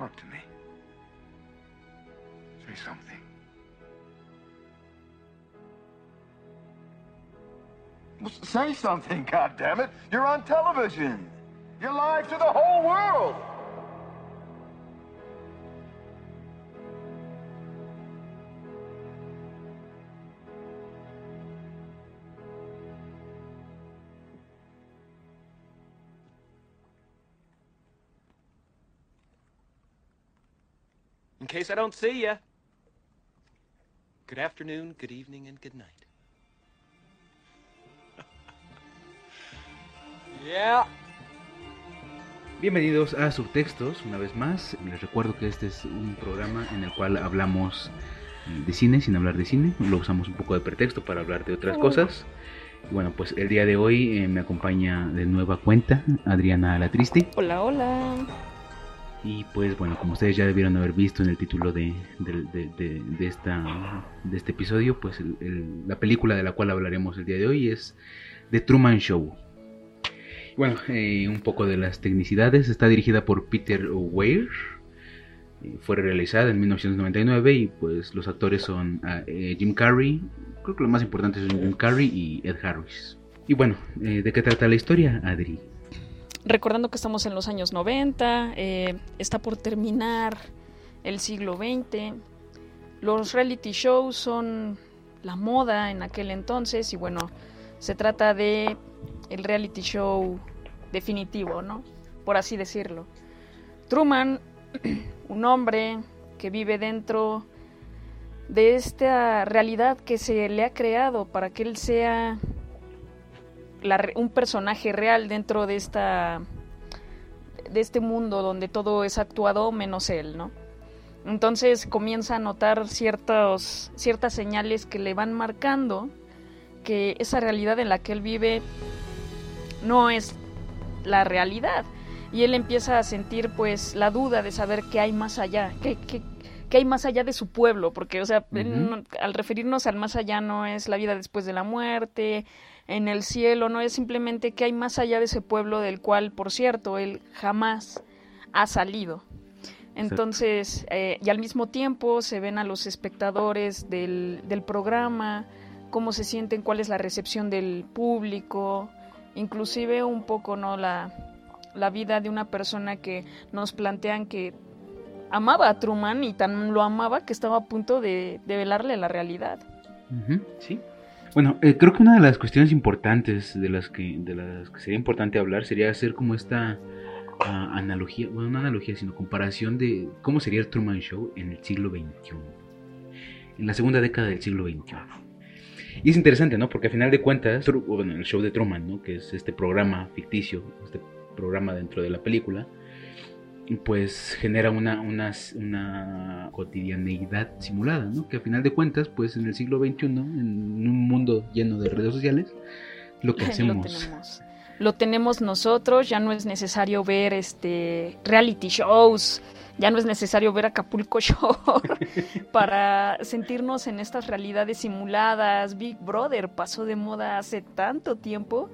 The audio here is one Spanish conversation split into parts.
Talk to me. Say something. Well, say something, goddammit! You're on television. You're live to the whole world. Case I don't see ya. Good afternoon, good evening, and good night. yeah. Bienvenidos a Subtextos, una vez más. Les recuerdo que este es un programa en el cual hablamos de cine sin hablar de cine. Lo usamos un poco de pretexto para hablar de otras cosas. Bueno, pues el día de hoy eh, me acompaña de nueva cuenta Adriana La Triste. Hola, hola. Y pues bueno, como ustedes ya debieron haber visto en el título de, de, esta, de este episodio, pues la película de la cual hablaremos el día de hoy es The Truman Show. Bueno, eh, un poco de las tecnicidades. Está dirigida por Peter Weir. eh, Fue realizada en 1999 y pues los actores son ah, eh, Jim Carrey. Creo que lo más importante son Jim Carrey y Ed Harris. Y bueno, ¿de qué trata la historia, Adri? Recordando que estamos en los años 90, eh, está por terminar el siglo XX. Los reality shows son la moda en aquel entonces y bueno, se trata de el reality show definitivo, ¿no? Por así decirlo. Truman, un hombre que vive dentro de esta realidad que se le ha creado para que él sea un personaje real dentro de esta de este mundo donde todo es actuado menos él, ¿no? Entonces comienza a notar ciertos, ciertas señales que le van marcando que esa realidad en la que él vive no es la realidad. Y él empieza a sentir pues la duda de saber qué hay más allá, qué, qué- qué hay más allá de su pueblo, porque o sea, no- al referirnos al más allá no es la vida después de la muerte, en el cielo, no es simplemente que hay más allá de ese pueblo del cual, por cierto, él jamás ha salido. Entonces, eh, y al mismo tiempo se ven a los espectadores del, del programa, cómo se sienten, cuál es la recepción del público, inclusive un poco, ¿no? La, la vida de una persona que nos plantean que amaba a Truman y tan lo amaba que estaba a punto de, de velarle la realidad. Sí. Bueno, eh, creo que una de las cuestiones importantes de las que de las que sería importante hablar sería hacer como esta ah, analogía, bueno, no analogía, sino comparación de cómo sería el Truman Show en el siglo XXI, en la segunda década del siglo XXI. Y es interesante, ¿no? Porque a final de cuentas, bueno, el show de Truman, ¿no? Que es este programa ficticio, este programa dentro de la película, pues genera una, una, una cotidianeidad simulada, ¿no? Que a final de cuentas, pues en el siglo XXI, en un mundo lleno de redes sociales, lo que Lo hacemos. tenemos. Lo tenemos nosotros, ya no es necesario ver este reality shows, ya no es necesario ver Acapulco Shore para sentirnos en estas realidades simuladas. Big Brother pasó de moda hace tanto tiempo.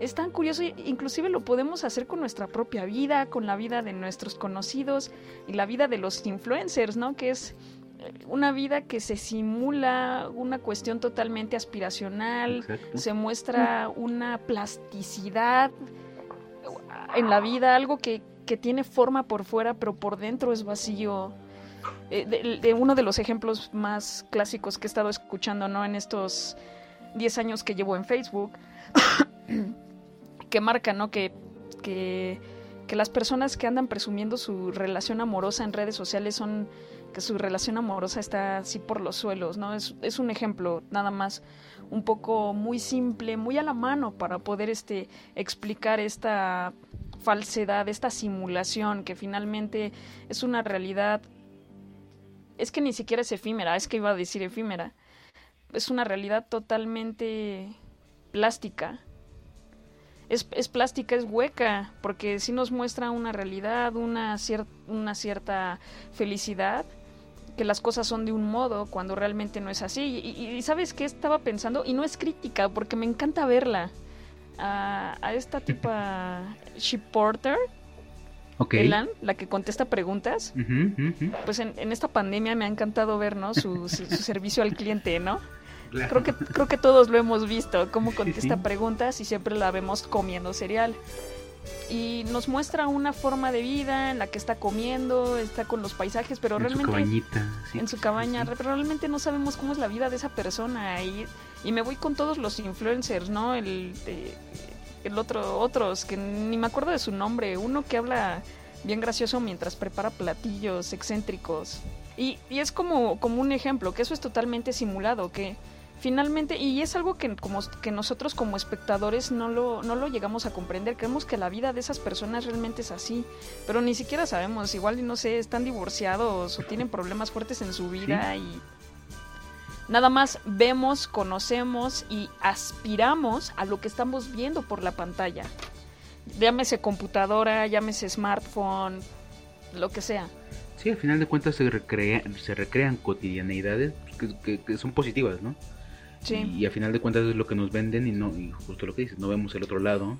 Es tan curioso, inclusive lo podemos hacer con nuestra propia vida, con la vida de nuestros conocidos y la vida de los influencers, ¿no? Que es eh, una vida que se simula una cuestión totalmente aspiracional, Exacto. se muestra una plasticidad en la vida, algo que, que tiene forma por fuera, pero por dentro es vacío. Eh, de, de uno de los ejemplos más clásicos que he estado escuchando ¿no? en estos 10 años que llevo en Facebook, que marca ¿no? que, que, que las personas que andan presumiendo su relación amorosa en redes sociales son que su relación amorosa está así por los suelos, ¿no? Es, es un ejemplo nada más un poco muy simple, muy a la mano para poder este, explicar esta falsedad, esta simulación que finalmente es una realidad, es que ni siquiera es efímera, es que iba a decir efímera, es una realidad totalmente plástica. Es, es plástica, es hueca, porque sí nos muestra una realidad, una, cier una cierta felicidad, que las cosas son de un modo cuando realmente no es así. Y, y- ¿sabes qué estaba pensando? Y no es crítica, porque me encanta verla. A, a esta tipa Ship Porter. Elan, la que contesta preguntas. Pues en, en esta pandemia me ha encantado ver, ¿no? Su, su- su servicio al cliente, ¿no? Claro. Creo que, creo que todos lo hemos visto, cómo contesta sí. preguntas y siempre la vemos comiendo cereal. Y nos muestra una forma de vida en la que está comiendo, está con los paisajes, pero en su realmente cabañita. sí, en su cabaña, pero realmente no sabemos cómo es la vida de esa persona. Y, y me voy con todos los influencers, ¿no? El, eh, el otro, otros, que ni me acuerdo de su nombre, uno que habla bien gracioso mientras prepara platillos excéntricos. Y, y es como, como un ejemplo, que eso es totalmente simulado, que finalmente, y es algo que, como, que nosotros como espectadores no lo, no lo llegamos a comprender, creemos que la vida de esas personas realmente es así, pero ni siquiera sabemos, igual no sé, están divorciados o tienen problemas fuertes en su vida y nada más vemos, conocemos y aspiramos a lo que estamos viendo por la pantalla. Llámese computadora, llámese smartphone, lo que sea. Sí, al final de cuentas se, recrea, se recrean cotidianeidades que, que- que son positivas, ¿no? Sí. Y, a final de cuentas es lo que nos venden y no y justo lo que dices, no vemos el otro lado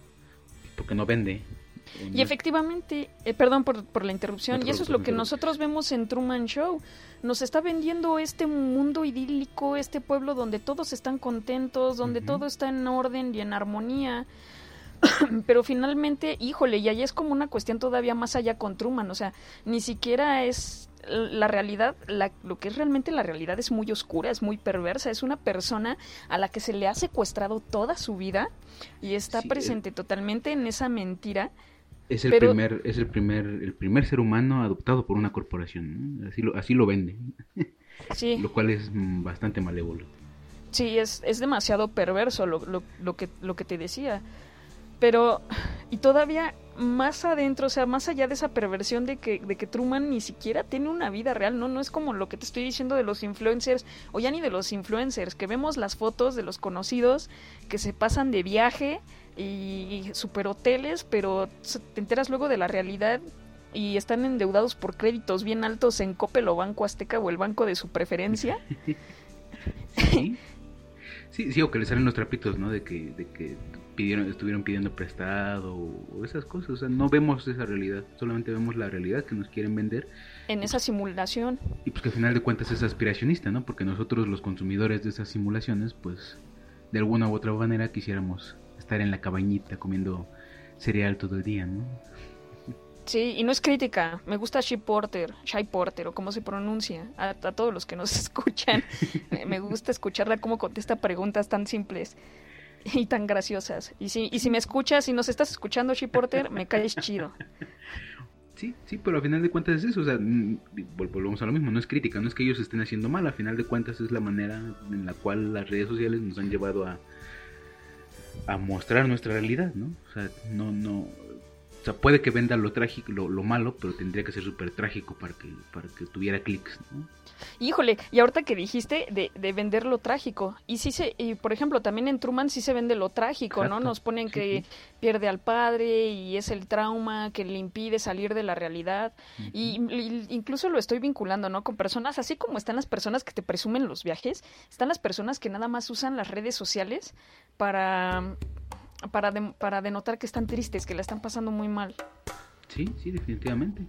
porque no vende. Y efectivamente, eh, perdón por, por la interrupción, No y eso es lo que nosotros vemos en Truman Show. Nos está vendiendo este mundo idílico, este pueblo donde todos están contentos, donde todo está en orden y en armonía. Pero finalmente, híjole, y ahí es como una cuestión todavía más allá con Truman, o sea, ni siquiera es la realidad, la- lo que es realmente la realidad es muy oscura, es muy perversa, es una persona a la que se le ha secuestrado toda su vida y está Sí, eh. presente totalmente en esa mentira Es el pero- primer es el primer el primer ser humano adoptado por una corporación, ¿no? Así lo así lo vende, Sí, lo cual es mm, bastante malévolo. sí, es, es demasiado perverso lo, lo, lo que, lo que te decía. Pero, y todavía más adentro, o sea, más allá de esa perversión de que, de que Truman ni siquiera tiene una vida real, ¿no? No es como lo que te estoy diciendo de los influencers, o ya ni de los influencers, que vemos las fotos de los conocidos que se pasan de viaje y superhoteles, pero se- te enteras luego de la realidad y están endeudados por créditos bien altos en Coppel o Banco Azteca o el banco de su preferencia. Sí. Sí, sí, o que le salen los trapitos, ¿no? De que, de que pidieron, estuvieron pidiendo prestado o, esas cosas. O sea, no vemos esa realidad, solamente vemos la realidad que nos quieren vender en esa simulación. y pues que al final de cuentas es aspiracionista, ¿no? Porque nosotros los consumidores de esas simulaciones, pues de alguna u otra manera quisiéramos estar en la cabañita comiendo cereal todo el día, ¿no? Sí, y no es crítica. Me gusta Shea Porter, Shai Porter, o como se pronuncia. A, a todos los que nos escuchan, me gusta escucharla cómo contesta preguntas tan simples y tan graciosas. Y si, y si me escuchas, si nos estás escuchando, Shea Porter, me caes chido. Sí, sí, pero al final de cuentas es eso, o sea, mm, vol- volvemos a lo mismo, no es crítica, no es que ellos estén haciendo mal, al final de cuentas es la manera en la cual las redes sociales nos han llevado a, a mostrar nuestra realidad, ¿no? O sea, no, no, o sea, puede que venda lo trágico, lo, lo malo, pero tendría que ser súper trágico para que, para que tuviera clics, ¿no? Híjole, y ahorita que dijiste de, de vender lo trágico, y sí se, y por ejemplo, también en Truman sí se vende lo trágico, ¿no? Nos ponen sí, que sí. pierde al padre y es el trauma que le impide salir de la realidad. Y, y incluso lo estoy vinculando, ¿no? Con personas, así como están las personas que te presumen los viajes, están las personas que nada más usan las redes sociales para, para, de- para denotar que están tristes, que la están pasando muy mal. Sí, sí, definitivamente.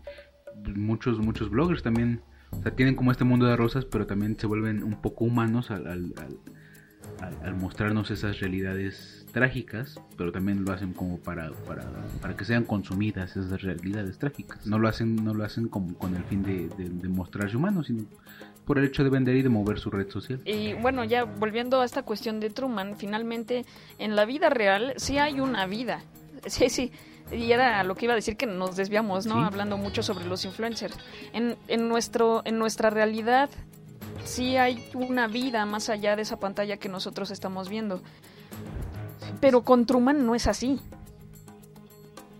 Muchos, muchos bloggers también, o sea, tienen como este mundo de rosas, pero también se vuelven un poco humanos al, al, mostrarnos esas realidades trágicas, pero también lo hacen como para, para, para que sean consumidas esas realidades trágicas. No lo hacen, no lo hacen como con el fin de, de, de mostrarse humanos, sino por el hecho de vender y de mover su red social. Y bueno, ya volviendo a esta cuestión de Truman, finalmente en la vida real sí hay una vida. Sí, sí. Y era lo que iba a decir que nos desviamos, ¿no? Sí. Hablando mucho sobre los influencers. En, en, nuestro, en nuestra realidad sí hay una vida más allá de esa pantalla que nosotros estamos viendo. Pero con Truman no es así.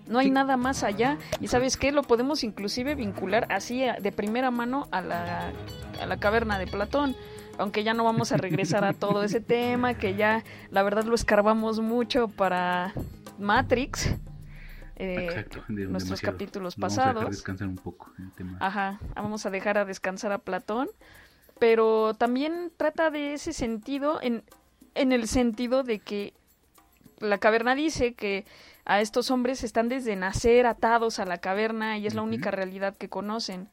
No hay Sí. nada más allá. Y sabes qué, lo podemos inclusive vincular así de primera mano a la, a la caverna de Platón. Aunque ya no vamos a regresar a todo ese tema, que ya la verdad lo escarbamos mucho para Matrix. eh, Exacto, nuestros demasiado. capítulos Lo vamos a dejar pasados. descansar un poco el tema. Ajá, vamos a dejar a descansar a Platón, pero también trata de ese sentido en, en el sentido de que la caverna dice que a estos hombres están desde nacer atados a la caverna y es la única realidad que conocen.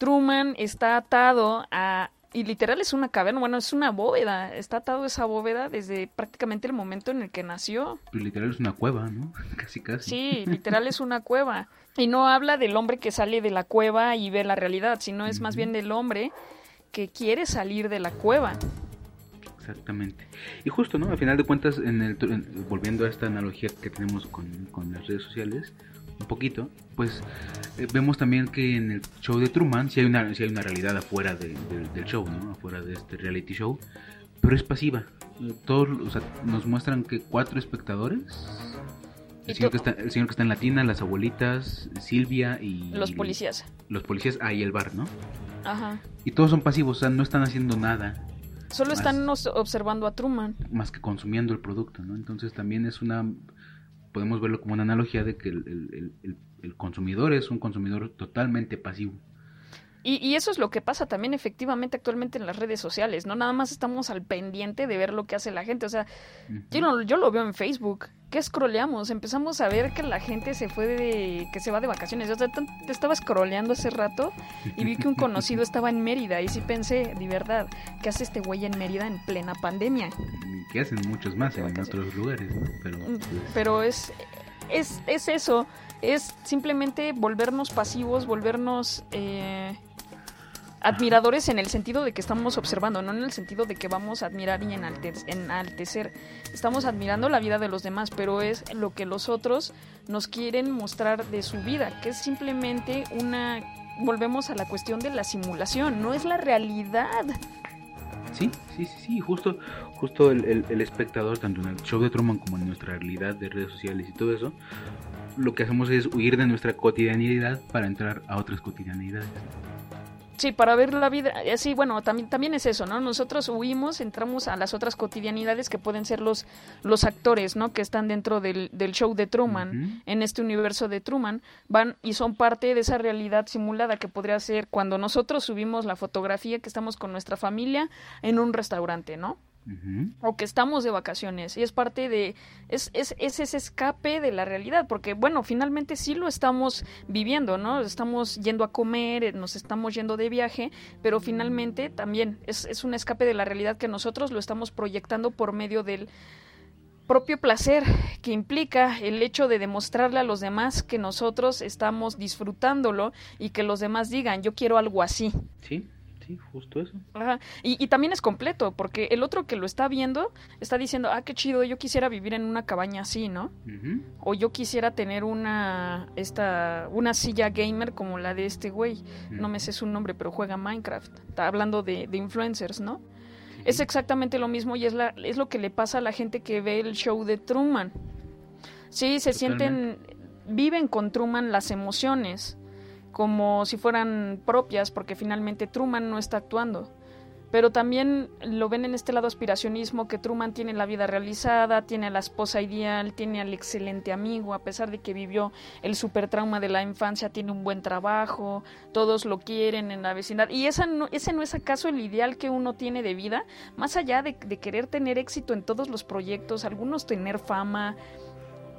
Truman está atado a y literal es una caverna, bueno, es una bóveda, está atado a esa bóveda desde prácticamente el momento en el que nació. Pues literal es una cueva, ¿no? Casi, casi. Sí, literal es una cueva. Y no habla del hombre que sale de la cueva y ve la realidad, sino es más bien del hombre que quiere salir de la cueva. Exactamente. Y justo, ¿no? Al final de cuentas, en el, volviendo a esta analogía que tenemos con, con las redes sociales, un poquito, pues eh, vemos también que en el show de Truman sí hay una, hay una realidad afuera del show, ¿no? Afuera de este reality show, pero es pasiva. Todos, o sea, nos muestran que cuatro espectadores. El señor, que está, el señor que está en la tienda, las abuelitas, Silvia y... Los policías. Los policías, ah, y el bar, ¿no? Ajá. Y todos son pasivos, o sea, no están haciendo nada. Solo están observando a Truman. Más que consumiendo el producto, ¿no? Entonces también es una podemos verlo como una analogía de que el, el, consumidor es un consumidor totalmente pasivo. Y, y, eso es lo que pasa también efectivamente actualmente en las redes sociales, ¿no? Nada más estamos al pendiente de ver lo que hace la gente. O sea, yo, yo lo veo en Facebook. ¿Qué scrolleamos? Empezamos a ver que la gente se fue de... que se va de vacaciones. Yo estaba scrolleando hace rato y vi que un conocido estaba en Mérida y sí pensé, de verdad, ¿qué hace este güey en Mérida en plena pandemia? Que hacen muchos más en otros lugares, ¿no? Pero, mm, pues, Pero es, es, es eso, es simplemente volvernos pasivos, volvernos... Eh, admiradores en el sentido de que estamos observando, no en el sentido de que vamos a admirar y enaltecer. Estamos admirando la vida de los demás, pero es lo que los otros nos quieren mostrar de su vida, que es simplemente una... Volvemos a la cuestión de la simulación, no es la realidad. Sí, sí, sí, sí, justo, justo el, el espectador, tanto en el show de Truman como en nuestra realidad de redes sociales y todo eso, lo que hacemos es huir de nuestra cotidianidad para entrar a otras cotidianidades. Sí, para ver la vida, eh, sí, bueno, también, también es eso, ¿no? Nosotros huimos, entramos a las otras cotidianidades que pueden ser los, los actores, ¿no? Que están dentro del, del show de Truman, en este universo de Truman, van y son parte de esa realidad simulada que podría ser cuando nosotros subimos la fotografía que estamos con nuestra familia en un restaurante, ¿no? O que estamos de vacaciones y es parte de es, es, es, ese escape de la realidad porque bueno finalmente sí lo estamos viviendo no estamos yendo a comer nos estamos yendo de viaje pero finalmente también es, es un escape de la realidad que nosotros lo estamos proyectando por medio del propio placer que implica el hecho de demostrarle a los demás que nosotros estamos disfrutándolo y que los demás digan yo quiero algo así sí justo eso. Y, también es completo, porque el otro que lo está viendo está diciendo, ah, qué chido, yo quisiera vivir en una cabaña así, ¿no? O yo quisiera tener una, esta, una silla gamer como la de este güey. No me sé su nombre, pero juega Minecraft. Está hablando de, influencers, ¿no? Es exactamente lo mismo y es, la, es lo que le pasa a la gente que ve el show de Truman. Sí, se sienten, viven con Truman las emociones como si fueran propias, porque finalmente Truman no está actuando. Pero también lo ven en este lado aspiracionismo, que Truman tiene la vida realizada, tiene a la esposa ideal, tiene al excelente amigo, a pesar de que vivió el super trauma de la infancia, tiene un buen trabajo, todos lo quieren en la vecindad. Y esa no, ese no es acaso el ideal que uno tiene de vida, más allá de, querer tener éxito en todos los proyectos, algunos tener fama.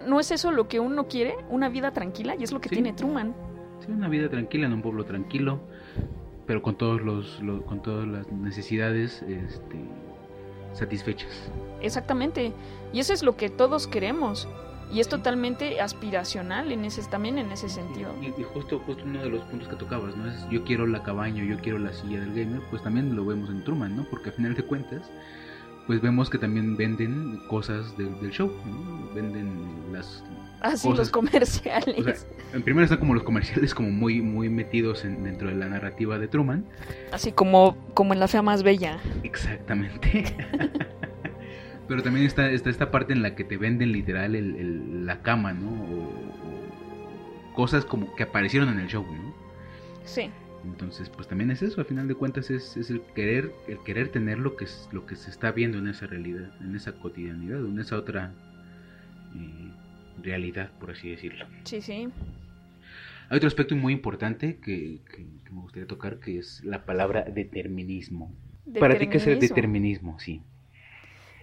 ¿No es eso lo que uno quiere? Una vida tranquila, y es lo que tiene Truman. Sí, una vida tranquila en un pueblo tranquilo, pero con todos los, con todas las necesidades este, satisfechas. Exactamente. Y eso es lo que todos queremos. Y es totalmente aspiracional en ese, también en ese sentido. Y, justo, justo uno de los puntos que tocabas, ¿no? Es yo quiero la cabaña, yo quiero la silla del gamer, pues también lo vemos en Truman, ¿no? Porque al final de cuentas, pues vemos que también venden cosas del show, ¿no? Venden las, Así ah, los comerciales. en primero están como los comerciales como muy muy metidos dentro de la narrativa de Truman. Así como como en la fea más bella. Exactamente. Pero también está, está esta parte en la que te venden literal el, la cama, ¿no? O, cosas como que aparecieron en el show, ¿no? Sí. Entonces, pues también es eso, al final de cuentas es, es el querer el querer tener lo que, es, lo que se está viendo en esa realidad, en esa cotidianidad, en esa otra eh, realidad, por así decirlo. Sí, sí. Hay otro aspecto muy importante que, me gustaría tocar, que es la palabra determinismo. Para ti, ¿qué es el determinismo? Sí.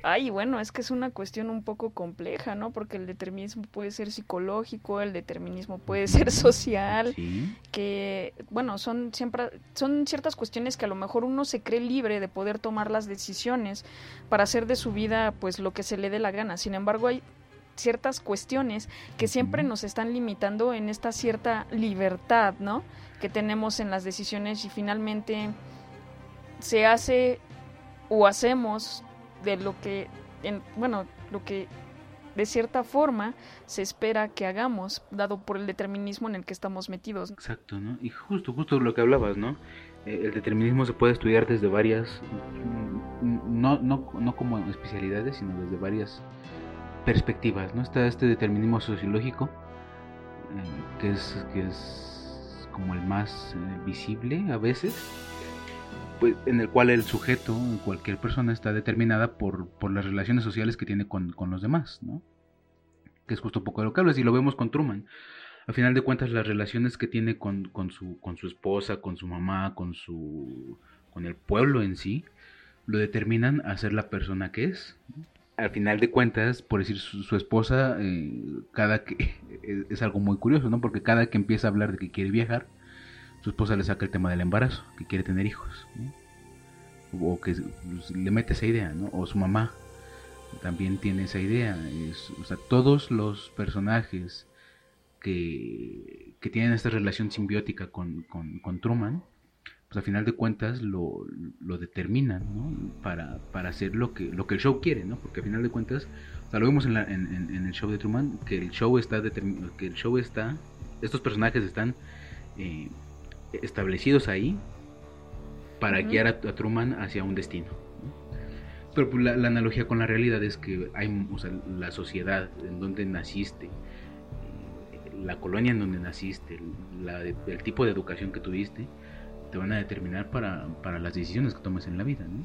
Ay, bueno, es que es una cuestión un poco compleja, ¿no? Porque el determinismo puede ser psicológico, el determinismo puede ser social, Sí. que, bueno, son siempre, son ciertas cuestiones que a lo mejor uno se cree libre de poder tomar las decisiones para hacer de su vida, pues, lo que se le dé la gana. Sin embargo, hay ciertas cuestiones que siempre nos están limitando en esta cierta libertad, ¿no? Que tenemos en las decisiones y finalmente se hace o hacemos de lo que, en, bueno, lo que de cierta forma se espera que hagamos, dado por el determinismo en el que estamos metidos. Exacto, ¿no? Y justo, justo lo que hablabas, ¿no? Eh, el determinismo se puede estudiar desde varias, mm, no, no, no como especialidades, sino desde varias perspectivas, ¿no? Está este determinismo sociológico, eh, que, es, que es como el más eh, visible a veces, pues, en el cual el sujeto, cualquier persona, está determinada por, por las relaciones sociales que tiene con, con los demás, ¿no? Que es justo poco de lo que y lo vemos con Truman a final de cuentas las relaciones que tiene con, con, su, con su esposa, con su mamá, con su con el pueblo en sí, lo determinan a ser la persona que es. Al final de cuentas, por decir su, su esposa, eh, cada que es, es algo muy curioso, ¿no? Porque cada que empieza a hablar de que quiere viajar, su esposa le saca el tema del embarazo, que quiere tener hijos, ¿no? o que pues, le mete esa idea, ¿no? O su mamá también tiene esa idea. Es, o sea, todos los personajes que, que tienen esta relación simbiótica con, con, con Truman, pues a final de cuentas lo, lo determinan, ¿no? Para, para hacer lo que, lo que el show quiere, ¿no? Porque a final de cuentas, o sea, lo vemos en, la, en, el show de Truman, que el show está que el show está, estos personajes están eh, establecidos ahí para guiar a, a Truman hacia un destino. ¿no? Pero pues, la, la analogía con la realidad es que hay, o sea, la sociedad en donde naciste, la colonia en donde naciste, la de- el tipo de educación que tuviste, te van a determinar para, para las decisiones que tomes en la vida, ¿no?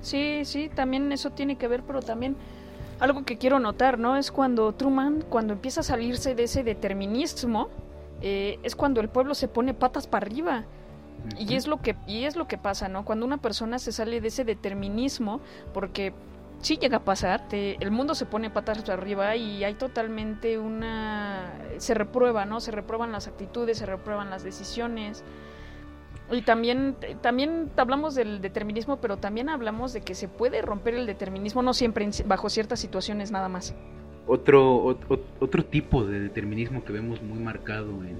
Sí, sí, también eso tiene que ver, pero también algo que quiero notar, ¿no? Es cuando Truman, cuando empieza a salirse de ese determinismo, eh, es cuando el pueblo se pone patas para arriba. Y es lo que y es lo que pasa, ¿no? Cuando una persona se sale de ese determinismo, porque sí llega a pasar, te- el mundo se pone patas para arriba y hay totalmente una se reprueba, ¿no? Se reprueban las actitudes, se reprueban las decisiones. Y también también hablamos del determinismo, pero también hablamos de que se puede romper el determinismo no siempre bajo ciertas situaciones nada más. Otro, ot- otro tipo de determinismo que vemos muy marcado en,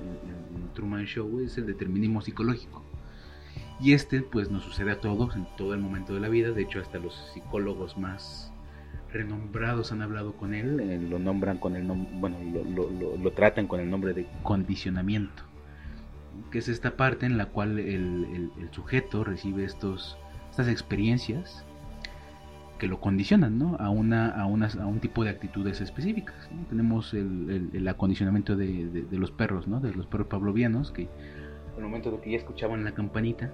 Truman Show es el determinismo psicológico. Y este pues nos sucede a todos en todo el momento de la vida, de hecho hasta los psicólogos más renombrados han hablado con él, eh, lo nombran con el nom- bueno, lo- lo tratan con el nombre de condicionamiento, que es esta parte en la cual el, el- el sujeto recibe estos, estas experiencias que lo condicionan ¿no? a, una, a, unas, a un tipo de actitudes específicas. ¿no? Tenemos el, el- el acondicionamiento de, de- de los perros, ¿no? de los perros pavlovianos, que al momento de que ya escuchaban la campanita,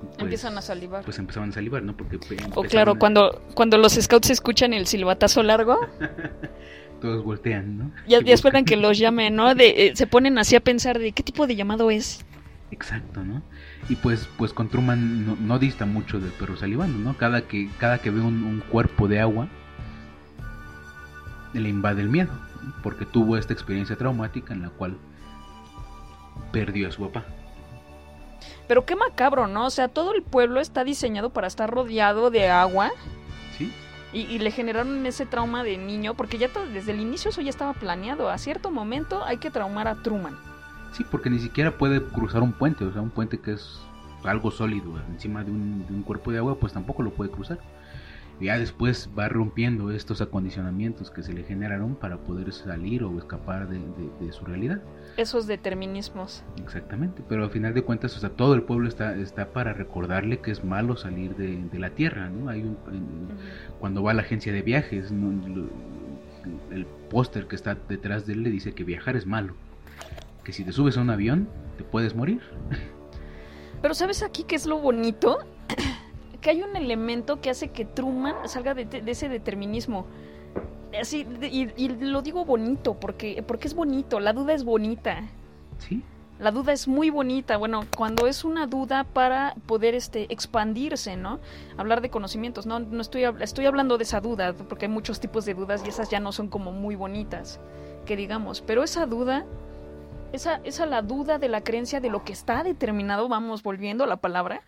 pues, Empiezan a salivar. Pues empezaban a salivar, ¿no? Porque o claro, a- cuando cuando los scouts escuchan el silbatazo largo, todos voltean, ¿no? ya, ya esperan que los llamen, ¿no? De, eh, se ponen así a pensar de qué tipo de llamado es. Exacto, ¿no? Y pues, pues con Truman no, no dista mucho del perro salivando, ¿no? Cada que, cada que ve un, un cuerpo de agua, le invade el miedo, ¿no? porque tuvo esta experiencia traumática en la cual perdió a su papá. Pero qué macabro, ¿no? O sea, todo el pueblo está diseñado para estar rodeado de agua ¿Sí? y, y le generaron ese trauma de niño, porque ya desde el inicio eso ya estaba planeado. A cierto momento hay que traumar a Truman. Sí, porque ni siquiera puede cruzar un puente, o sea, un puente que es algo sólido encima de un, de un cuerpo de agua, pues tampoco lo puede cruzar. Y ya después va rompiendo estos acondicionamientos que se le generaron para poder salir o escapar de, de- de su realidad. Esos determinismos. Exactamente, pero al final de cuentas, o sea, todo el pueblo está, está para recordarle que es malo salir de, de la tierra, ¿no? Hay un, cuando va a la agencia de viajes, ¿no? El póster que está detrás de él le dice que viajar es malo, que si te subes a un avión te puedes morir. Pero ¿sabes aquí qué es lo bonito? que hay un elemento que hace que Truman salga de, de ese determinismo. Así, de- y, y lo digo bonito, porque, porque es bonito, la duda es bonita. ¿Sí? La duda es muy bonita, bueno, cuando es una duda para poder este expandirse, ¿no? Hablar de conocimientos, no no estoy estoy hablando de esa duda, porque hay muchos tipos de dudas y esas ya no son como muy bonitas, que digamos, pero esa duda esa esa la duda de la creencia de lo que está determinado, vamos volviendo a la palabra,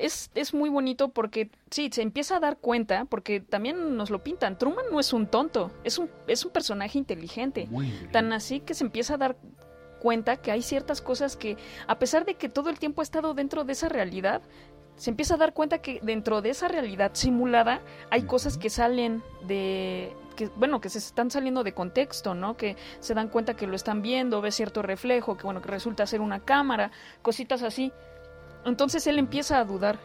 es, es muy bonito porque sí, se empieza a dar cuenta, porque también nos lo pintan. Truman no es un tonto, es un, es un personaje inteligente. Tan así que se empieza a dar cuenta que hay ciertas cosas que, a pesar de que todo el tiempo ha estado dentro de esa realidad, se empieza a dar cuenta que dentro de esa realidad simulada hay cosas que salen de que bueno que se están saliendo de contexto no que se dan cuenta que lo están viendo ve cierto reflejo que bueno que resulta ser una cámara cositas así entonces él empieza a dudar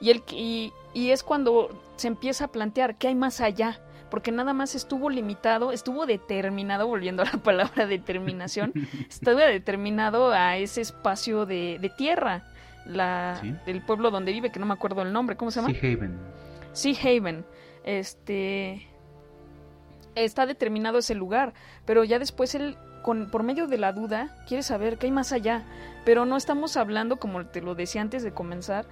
y él y, y es cuando se empieza a plantear qué hay más allá porque nada más estuvo limitado estuvo determinado volviendo a la palabra determinación estuvo determinado a ese espacio de, de tierra la Sí. del pueblo donde vive que no me acuerdo el nombre cómo se llama Sea Haven. Sea Haven. Este está determinado ese lugar, pero ya después él con por medio de la duda quiere saber qué hay más allá, pero no estamos hablando como te lo decía antes de comenzar,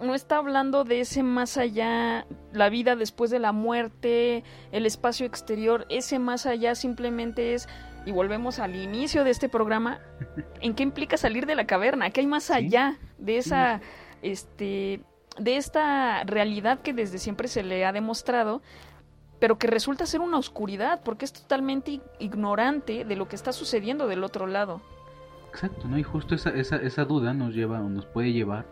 no está hablando de ese más allá, la vida después de la muerte, el espacio exterior, ese más allá simplemente es y volvemos al inicio de este programa, ¿en qué implica salir de la caverna? ¿Qué hay más allá de esa este de esta realidad que desde siempre se le ha demostrado, pero que resulta ser una oscuridad porque es totalmente ig- ignorante de lo que está sucediendo del otro lado. Exacto, ¿no? Y justo esa, esa, esa duda nos lleva o nos puede llevar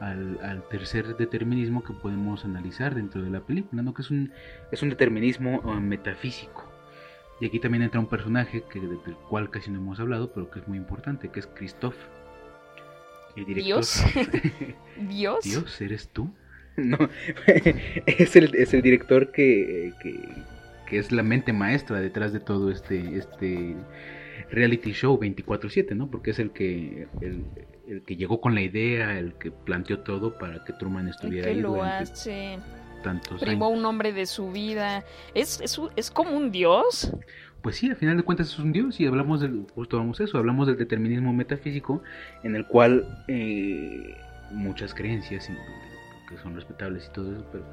al, al tercer determinismo que podemos analizar dentro de la película, ¿no? Que es un, es un determinismo eh, metafísico. Y aquí también entra un personaje que, del cual casi no hemos hablado, pero que es muy importante, que es Christoph. El director. Dios. Dios. Dios, ¿eres tú? No, es el, es el director que, que, que es la mente maestra detrás de todo este, este reality show 24/7, ¿no? Porque es el que, el, el que llegó con la idea, el que planteó todo para que Truman El estuviera que ahí lo hace, tantos privó años. un hombre de su vida. Es, es, es como un dios. Pues sí, al final de cuentas es un dios y hablamos del, justo vamos a eso, hablamos del determinismo metafísico en el cual eh, muchas creencias, que son respetables y todo eso, pero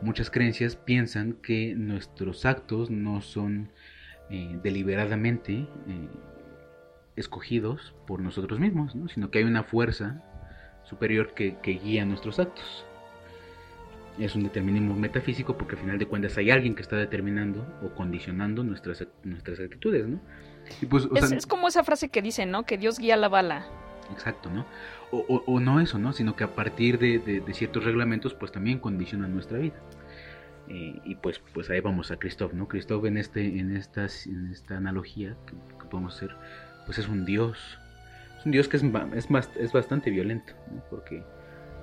muchas creencias piensan que nuestros actos no son eh, deliberadamente eh, escogidos por nosotros mismos, ¿no? sino que hay una fuerza superior que, que guía nuestros actos. Es un determinismo metafísico porque al final de cuentas hay alguien que está determinando o condicionando nuestras, nuestras actitudes, ¿no? Y pues, o Es, sea, es como esa frase que dicen, ¿no? Que Dios guía la bala. Exacto, ¿no? O, o- o no eso, ¿no? Sino que a partir de, de- de ciertos reglamentos, pues también condicionan nuestra vida. Eh, y pues, pues ahí vamos a Christoph, ¿no? Christoph en este, en estas, en esta analogía que, que podemos hacer, pues es un dios. Es un dios que es, es, bast- es bastante violento, ¿no? Porque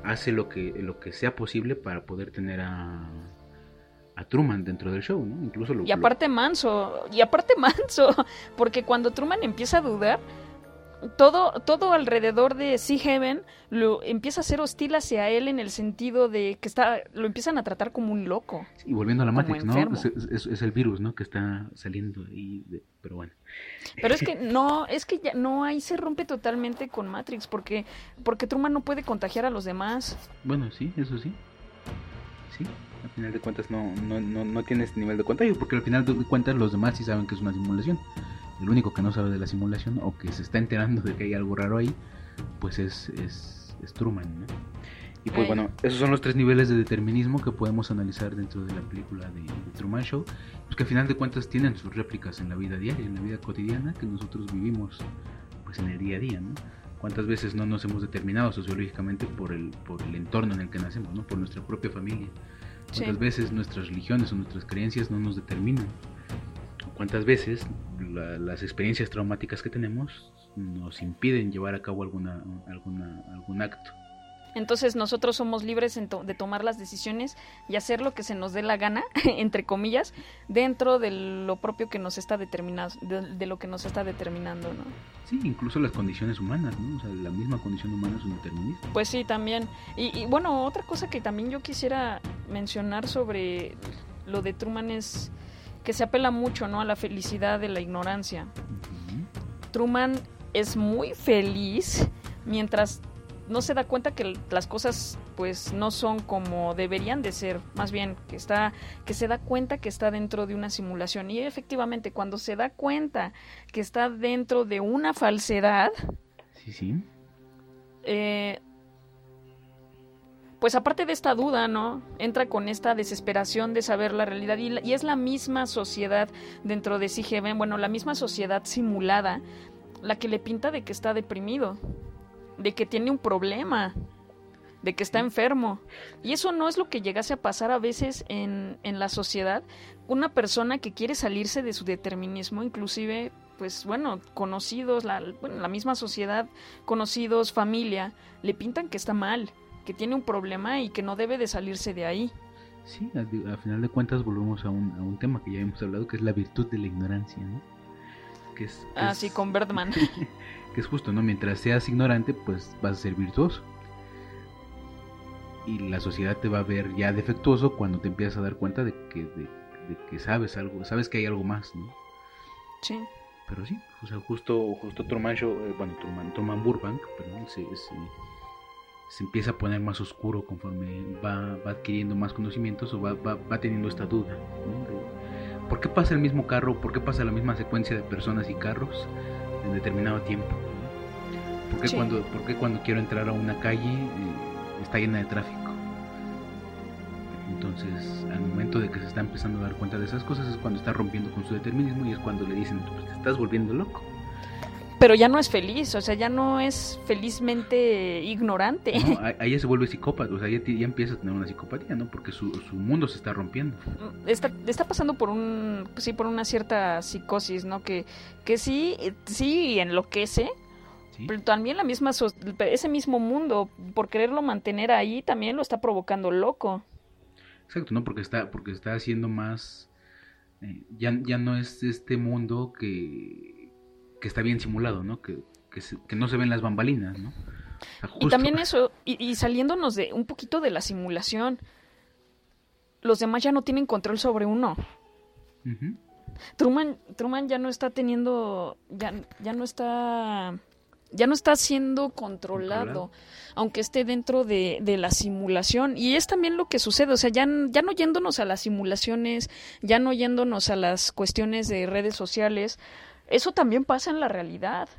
hace lo que, lo que sea posible para poder tener a, a Truman dentro del show, ¿no? Incluso lo Y aparte manso, y aparte manso, porque cuando Truman empieza a dudar, todo, todo alrededor de Sea Heaven lo empieza a ser hostil hacia él en el sentido de que está, lo empiezan a tratar como un loco. Y volviendo a la Matrix, ¿no? Es, es- es el virus, ¿no? Que está saliendo ahí, de- pero bueno. Pero es que no, es que ya no ahí se rompe totalmente con Matrix, porque, porque Truman no puede contagiar a los demás. Bueno, sí, eso sí. Sí, al final de cuentas no, no, no, no tienes nivel de contagio, porque al final de cuentas los demás sí saben que es una simulación. El único que no sabe de la simulación o que se está enterando de que hay algo raro ahí, pues es, es, es Truman, ¿no? Y pues bueno, esos son los tres niveles de determinismo que podemos analizar dentro de la película de, de Truman Show, pues que al final de cuentas tienen sus réplicas en la vida diaria, en la vida cotidiana que nosotros vivimos pues en el día a día, ¿no? ¿Cuántas veces no nos hemos determinado sociológicamente por el, por el entorno en el que nacemos, ¿no? por nuestra propia familia? ¿Cuántas Sí. veces nuestras religiones o nuestras creencias no nos determinan? ¿Cuántas veces la- las experiencias traumáticas que tenemos nos impiden llevar a cabo alguna, alguna, algún acto? Entonces nosotros somos libres en to- de tomar las decisiones y hacer lo que se nos dé la gana, entre comillas, dentro de lo propio que nos está determinado, de, de lo que nos está determinando, ¿no? Sí, incluso las condiciones humanas, ¿no? O sea, la misma condición humana es un determinismo. Pues sí, también. Y, y, bueno, otra cosa que también yo quisiera mencionar sobre lo de Truman es que se apela mucho, ¿no? A la felicidad de la ignorancia. Truman es muy feliz mientras no se da cuenta que las cosas pues no son como deberían de ser, más bien que está que se da cuenta que está dentro de una simulación y efectivamente cuando se da cuenta que está dentro de una falsedad, Sí, sí. eh, pues aparte de esta duda, ¿no? Entra con esta desesperación de saber la realidad y, y es la misma sociedad dentro de CGB, bueno, la misma sociedad simulada, la que le pinta de que está deprimido, de que tiene un problema, de que está enfermo. Y eso no es lo que llegase a pasar a veces en, en la sociedad. Una persona que quiere salirse de su determinismo, inclusive, pues bueno, conocidos, la, bueno, la misma sociedad, conocidos, familia, le pintan que está mal, que tiene un problema y que no debe de salirse de ahí. Sí, a, a final de cuentas volvemos a un, a un tema que ya hemos hablado, que es la virtud de la ignorancia, ¿no? Que es, que Así es- con Birdman. que es justo, ¿no? Mientras seas ignorante, pues vas a ser virtuoso. Y la sociedad te va a ver ya defectuoso cuando te empiezas a dar cuenta de que, de, de que sabes algo, sabes que hay algo más, ¿no? sí. Pero sí, o sea, justo, justo Truman Show, eh, bueno, Truman, Truman Burbank, perdón, se, se, se empieza a poner más oscuro conforme va, va adquiriendo más conocimientos o va, va, va teniendo esta duda. ¿Por qué pasa el mismo carro? ¿Por qué pasa la misma secuencia de personas y carros en determinado tiempo? ¿no? ¿Por, qué Sí. cuando, por qué cuando quiero entrar a una calle eh, está llena de tráfico? Entonces, al momento de que se está empezando a dar cuenta de esas cosas es cuando está rompiendo con su determinismo y es cuando le dicen, pues te estás volviendo loco. Pero ya no es feliz, o sea, ya no es felizmente ignorante. ¿no? Ahí- ya se vuelve psicópata, o sea, ya, ya empieza a tener una psicopatía, ¿no? Porque su, su mundo se está rompiendo. está, está pasando por un sí por una cierta psicosis no que que sí sí enloquece ¿sí? pero también la misma ese mismo mundo por quererlo mantener ahí también lo está provocando loco Exacto, ¿no? Porque está, porque está haciendo más... eh, ya, ya no es este mundo que, que está bien simulado, ¿no? Que, que, se- que no se ven las bambalinas, ¿no? O sea, y también eso y, y saliéndonos de un poquito de la simulación los demás ya no tienen control sobre uno. Truman, Truman ya no está teniendo, ya, ya no está, ya no está siendo controlado, Controlado. aunque esté dentro de, de la simulación. Y es también lo que sucede, o sea, ya, ya no yéndonos a las simulaciones, ya no yéndonos a las cuestiones de redes sociales, eso también pasa en la realidad.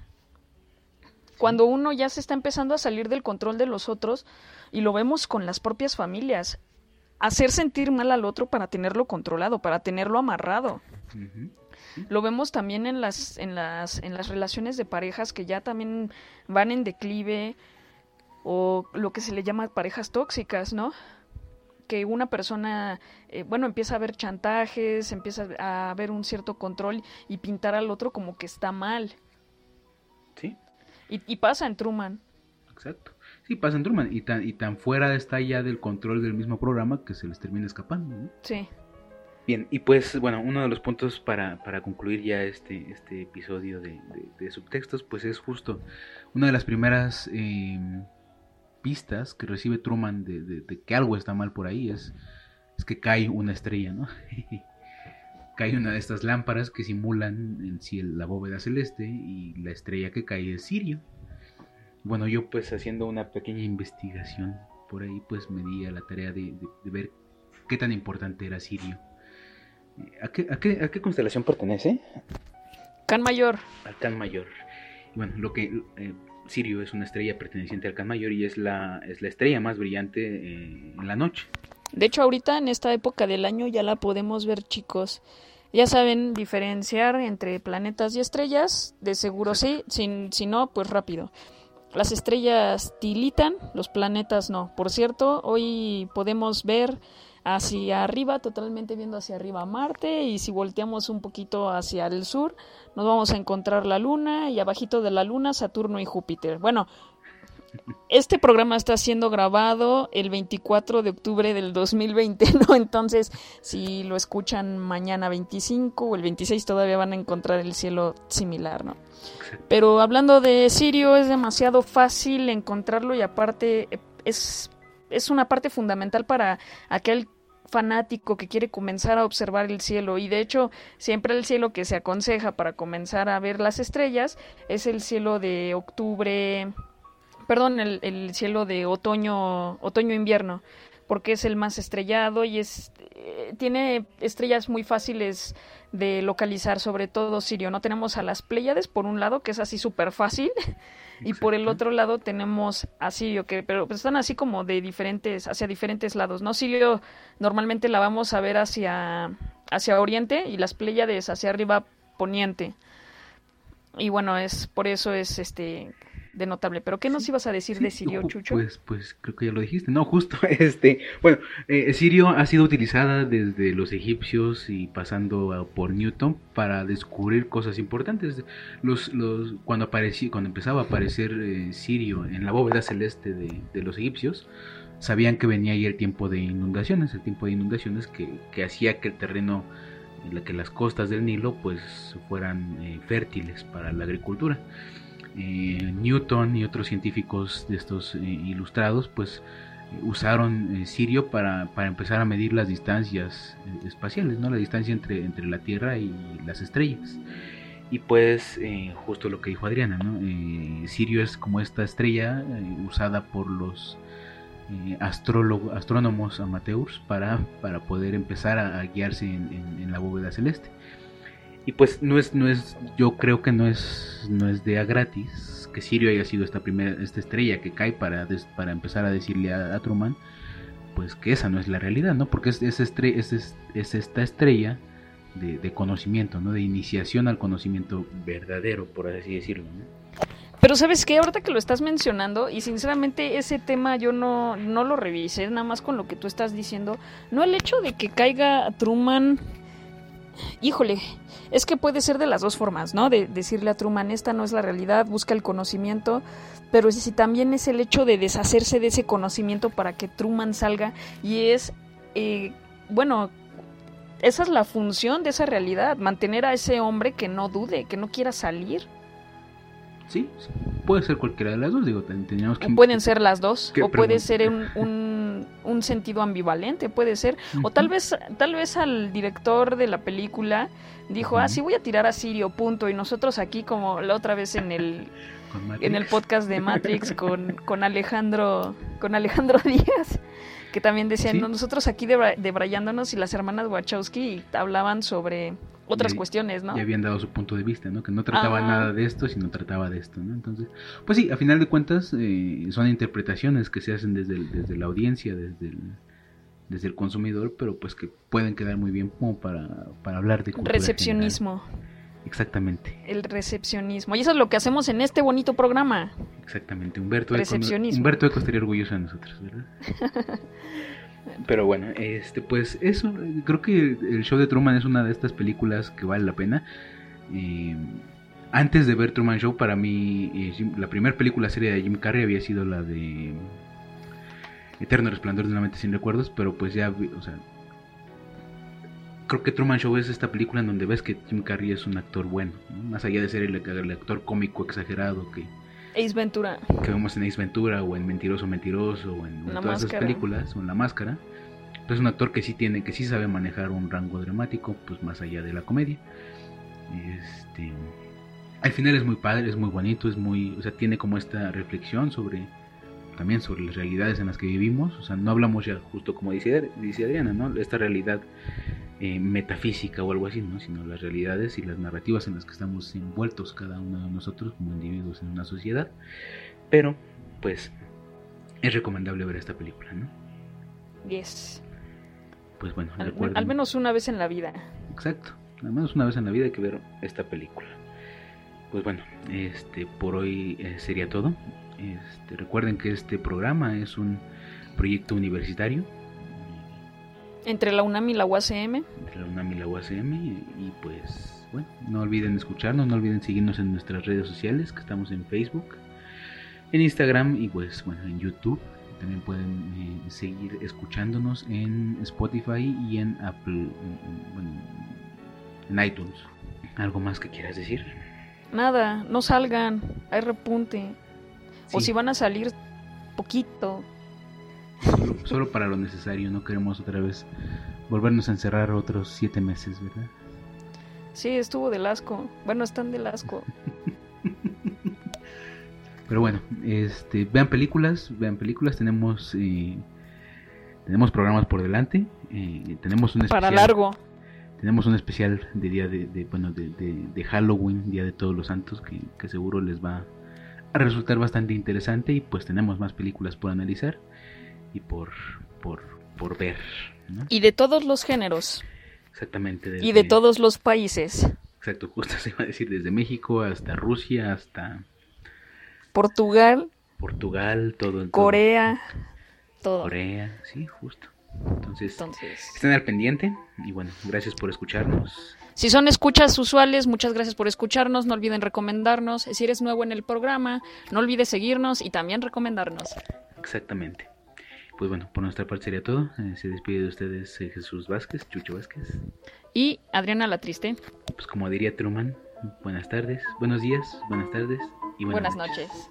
Cuando uno ya se está empezando a salir del control de los otros, y lo vemos con las propias familias, hacer sentir mal al otro para tenerlo controlado, para tenerlo amarrado. Lo vemos también en las, en las, en las relaciones de parejas que ya también van en declive o lo que se le llama parejas tóxicas, ¿no? Que una persona, eh, bueno, empieza a ver chantajes, empieza a ver un cierto control y pintar al otro como que está mal. Sí, Y, y pasa en Truman. exacto. Sí, pasa en Truman. Y tan, y tan fuera está ya del control del mismo programa que se les termina escapando, ¿no? Sí. Bien, y pues bueno, uno de los puntos para, para concluir ya este, este episodio de, de- de subtextos, pues es justo una de las primeras eh, pistas que recibe Truman de, de- de que algo está mal por ahí, es, es que cae una estrella, ¿no? cae una de estas lámparas que simulan en sí la bóveda celeste y la estrella que cae es Sirio. Bueno, yo pues haciendo una pequeña investigación por ahí, pues me di a la tarea de, de- de ver qué tan importante era Sirio. Eh, ¿A qué, a qué- a qué constelación pertenece? Can Mayor. Al Can Mayor. Bueno, lo que eh, Sirio es una estrella perteneciente al Can Mayor y es la, es la estrella más brillante eh, en la noche. De hecho, ahorita en esta época del año ya la podemos ver, chicos. Ya saben diferenciar entre planetas y estrellas. De seguro sí, si, si no, pues rápido. Las estrellas tilitan, los planetas no. Por cierto, hoy podemos ver hacia arriba, totalmente viendo hacia arriba Marte, y si volteamos un poquito hacia el sur, nos vamos a encontrar la Luna, y abajito de la Luna, Saturno y Júpiter. Bueno, este programa está siendo grabado el 24 de octubre del 2020, ¿no? Entonces, si lo escuchan mañana 25 o el 26 todavía van a encontrar el cielo similar, ¿no? Pero hablando de Sirio, es demasiado fácil encontrarlo y aparte eh, es, es una parte fundamental para aquel fanático que quiere comenzar a observar el cielo y de hecho siempre el cielo que se aconseja para comenzar a ver las estrellas es el cielo de octubre, perdón, el, el cielo de otoño, otoño-invierno, porque es el más estrellado y es eh, tiene estrellas muy fáciles de localizar, sobre todo Sirio. No tenemos a las Pléyades por un lado, que es así súper fácil, y por el otro lado tenemos a Sirio, que pero pues, están así como de diferentes, hacia diferentes lados, ¿no? Sirio normalmente la vamos a ver hacia, hacia oriente y las Pléyades hacia arriba poniente. Y bueno, es por eso es este de notable. Pero ¿qué nos ibas a decir de Sirio, Chucho? Pues, pues creo que ya lo dijiste. No, justo este. Bueno, eh, Sirio ha sido utilizada desde los egipcios y pasando por Newton para descubrir cosas importantes. Los, los, cuando, apareció, cuando empezaba a aparecer eh, Sirio en la bóveda celeste de, de, los egipcios, sabían que venía ahí el tiempo de inundaciones, el tiempo de inundaciones que, que hacía que el terreno que las costas del Nilo pues fueran eh, fértiles para la agricultura. Eh, Newton y otros científicos de estos eh, ilustrados pues usaron Sirio para, para, empezar a medir las distancias espaciales, ¿no? la distancia entre, entre la Tierra y las estrellas. Y pues justo lo que dijo Adriana, ¿no? Sirio es como esta estrella usada por los eh, astrónomos amateurs para, para poder empezar a, guiarse en, la bóveda celeste. Y pues no es, no es, yo creo que no es, no es de a gratis que Sirio haya sido esta primera, esta estrella que cae para, para empezar a decirle a, Truman, pues que esa no es la realidad, ¿no? Porque es, es, estre es, es esta estrella de, conocimiento, ¿no? De iniciación al conocimiento verdadero, por así decirlo. Pero sabes que ahorita que lo estás mencionando, y sinceramente ese tema yo no, no lo revisé, nada más con lo que tú estás diciendo, no el hecho de que caiga Truman, híjole, es que puede ser de las dos formas, ¿no? De decirle a Truman, esta no es la realidad, busca el conocimiento, pero si también es el hecho de deshacerse de ese conocimiento para que Truman salga, y es, eh, bueno, esa es la función de esa realidad, mantener a ese hombre que no dude, que no quiera salir. Sí, sí, puede ser cualquiera de las dos, digo, teníamos que... Pueden ser las dos, o puede ser un, un, un, sentido ambivalente, puede ser, uh -huh. o tal vez, tal vez al director de la película dijo, uh -huh. ah, sí voy a tirar a Sirio, punto, y nosotros aquí como la otra vez en el, en el podcast de Matrix con, con Alejandro, con Alejandro Díaz, que también decían, ¿Sí? nosotros aquí debrayándonos y las hermanas Wachowski hablaban sobre otras cuestiones, ¿no? Y habían dado su punto de vista, ¿no? Que no trataba Ajá. nada de esto, sino trataba de esto, ¿no? Entonces, pues sí, a final de cuentas eh, son interpretaciones que se hacen desde, el, desde la audiencia, desde el, desde el consumidor, pero pues que pueden quedar muy bien como para, para hablar de cultura Recepcionismo. General. Exactamente. El recepcionismo. Y eso es lo que hacemos en este bonito programa. Exactamente. Humberto Recepcionismo. Eco, Humberto Eco estaría orgulloso de nosotros, ¿verdad? Pero bueno, este pues eso, creo que el show de Truman es una de estas películas que vale la pena. Eh, antes de ver Truman Show, para mí eh, la primera película serie de Jim Carrey había sido la de Eterno Resplandor de una mente sin recuerdos, pero pues ya, o sea, creo que Truman Show es esta película en donde ves que Jim Carrey es un actor bueno, ¿no? más allá de ser el actor cómico exagerado que Ace Ventura. Que vemos en Ace Ventura o en Mentiroso Mentiroso o en, en todas máscara. esas películas o en La Máscara. Es un actor que sí tiene, que sí sabe manejar un rango dramático, pues más allá de la comedia. Este, al final es muy padre, es muy bonito, es muy, o sea, tiene como esta reflexión sobre también sobre las realidades en las que vivimos, o sea, no hablamos ya justo como dice, dice Adriana, ¿no? Esta realidad eh, metafísica o algo así, ¿no? Sino las realidades y las narrativas en las que estamos envueltos cada uno de nosotros como individuos en una sociedad. Pero, pues, es recomendable ver esta película, ¿no? Yes. Pues bueno, al, al, menos una vez en la vida. Exacto, al menos una vez en la vida hay que ver esta película. Pues bueno, este por hoy eh, sería todo. Este, recuerden que este programa es un proyecto universitario entre la UNAM y la UACM. Entre la UNAM y la UACM. Y, y, pues, bueno, no olviden escucharnos, no olviden seguirnos en nuestras redes sociales, que estamos en Facebook, en Instagram y pues, bueno, en YouTube. También pueden eh, seguir escuchándonos en Spotify y en Apple, bueno, en iTunes. ¿Algo más que quieras decir? Nada, no salgan, hay repunte. Sí. O si van a salir, poquito. Solo, solo para lo necesario, no queremos otra vez volvernos a encerrar otros siete meses, ¿verdad? Sí, estuvo del asco. Bueno, están del asco. Pero bueno, este, vean películas, vean películas, tenemos eh, tenemos programas por delante, eh, tenemos un especial, Para largo. tenemos un especial de día de, de- bueno de, de- de Halloween, día de todos los santos, que, que seguro les va a resultar bastante interesante y pues tenemos más películas por analizar y por por, por ver, ¿no? Y de todos los géneros. Exactamente. Y de todos los países. Exacto, justo se iba a decir desde México hasta Rusia, hasta Portugal, Portugal, todo Corea, todo. Corea, sí, justo. Entonces, Entonces, estén al pendiente y bueno, gracias por escucharnos. Si son escuchas usuales, muchas gracias por escucharnos. No olviden recomendarnos. Si eres nuevo en el programa, no olvides seguirnos y también recomendarnos. Exactamente. Pues bueno, por nuestra parte sería todo. Eh, se despide de ustedes eh, Jesús Vázquez, Chucho Vázquez. Y Adriana La Triste, Pues como diría Truman, buenas tardes, buenos días, buenas tardes y buenas, buenas noches.